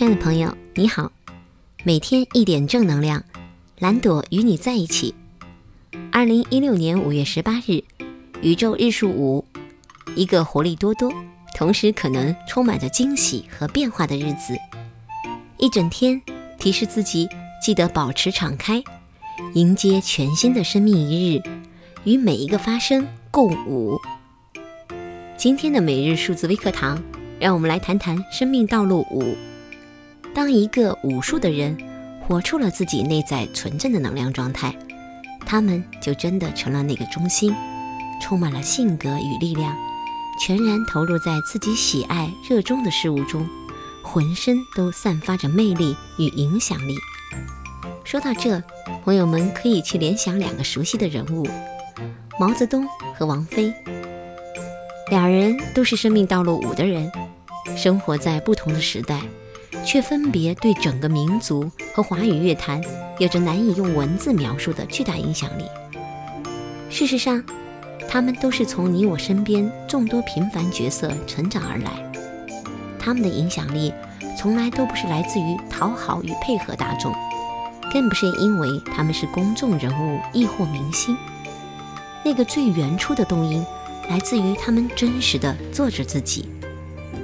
亲爱的朋友，你好，每天一点正能量，蓝朵与你在一起。二零一六年五月十八日，宇宙日数五，一个活力多多，同时可能充满着惊喜和变化的日子。一整天提示自己记得保持敞开，迎接全新的生命一日，与每一个发生共舞。今天的每日数字微课堂，让我们来谈谈生命道路五。当一个武术的人活出了自己内在纯正的能量状态，他们就真的成了那个中心，充满了性格与力量，全然投入在自己喜爱、热衷的事物中，浑身都散发着魅力与影响力。说到这，朋友们可以去联想两个熟悉的人物：毛泽东和王菲。两人都是生命道路五的人，生活在不同的时代。却分别对整个民族和华语乐坛有着难以用文字描述的巨大影响力。事实上，他们都是从你我身边众多平凡角色成长而来。他们的影响力从来都不是来自于讨好与配合大众，更不是因为他们是公众人物亦或明星。那个最原初的动因，来自于他们真实的做着自己，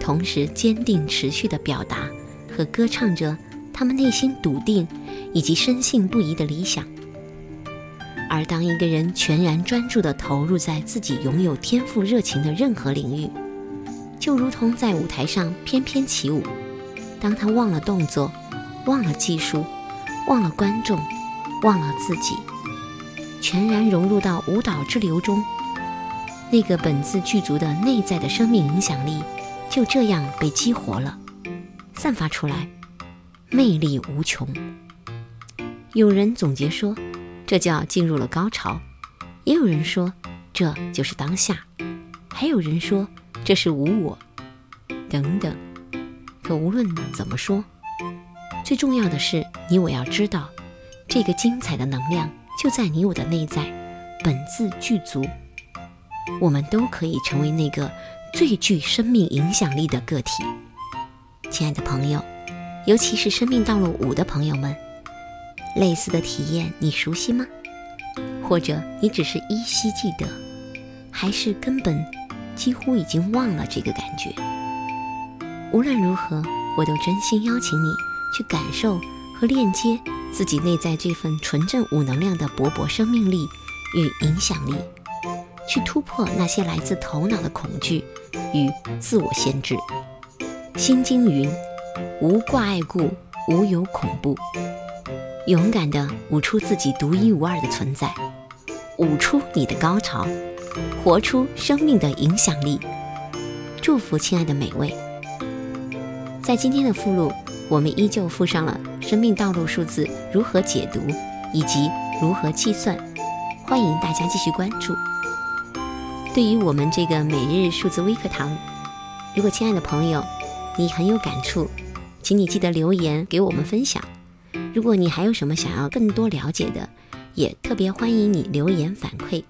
同时坚定持续的表达。和歌唱着他们内心笃定以及深信不疑的理想。而当一个人全然专注地投入在自己拥有天赋热情的任何领域，就如同在舞台上翩翩起舞。当他忘了动作，忘了技术，忘了观众，忘了自己，全然融入到舞蹈之流中，那个本自具足的内在的生命影响力就这样被激活了。散发出来，魅力无穷。有人总结说，这叫进入了高潮；也有人说，这就是当下；还有人说，这是无我。等等。可无论怎么说，最重要的是，你我要知道，这个精彩的能量就在你我的内在，本自具足。我们都可以成为那个最具生命影响力的个体。亲爱的朋友，尤其是生命道路五的朋友们，类似的体验你熟悉吗？或者你只是依稀记得，还是根本几乎已经忘了这个感觉？无论如何，我都真心邀请你去感受和链接自己内在这份纯正五能量的勃勃生命力与影响力，去突破那些来自头脑的恐惧与自我限制。心经云：“无挂碍故，无有恐怖。”勇敢地舞出自己独一无二的存在，舞出你的高潮，活出生命的影响力。祝福亲爱的每位。在今天的附录，我们依旧附上了生命道路数字如何解读以及如何计算，欢迎大家继续关注。对于我们这个每日数字微课堂，如果亲爱的朋友，你很有感触，请你记得留言给我们分享。如果你还有什么想要更多了解的，也特别欢迎你留言反馈。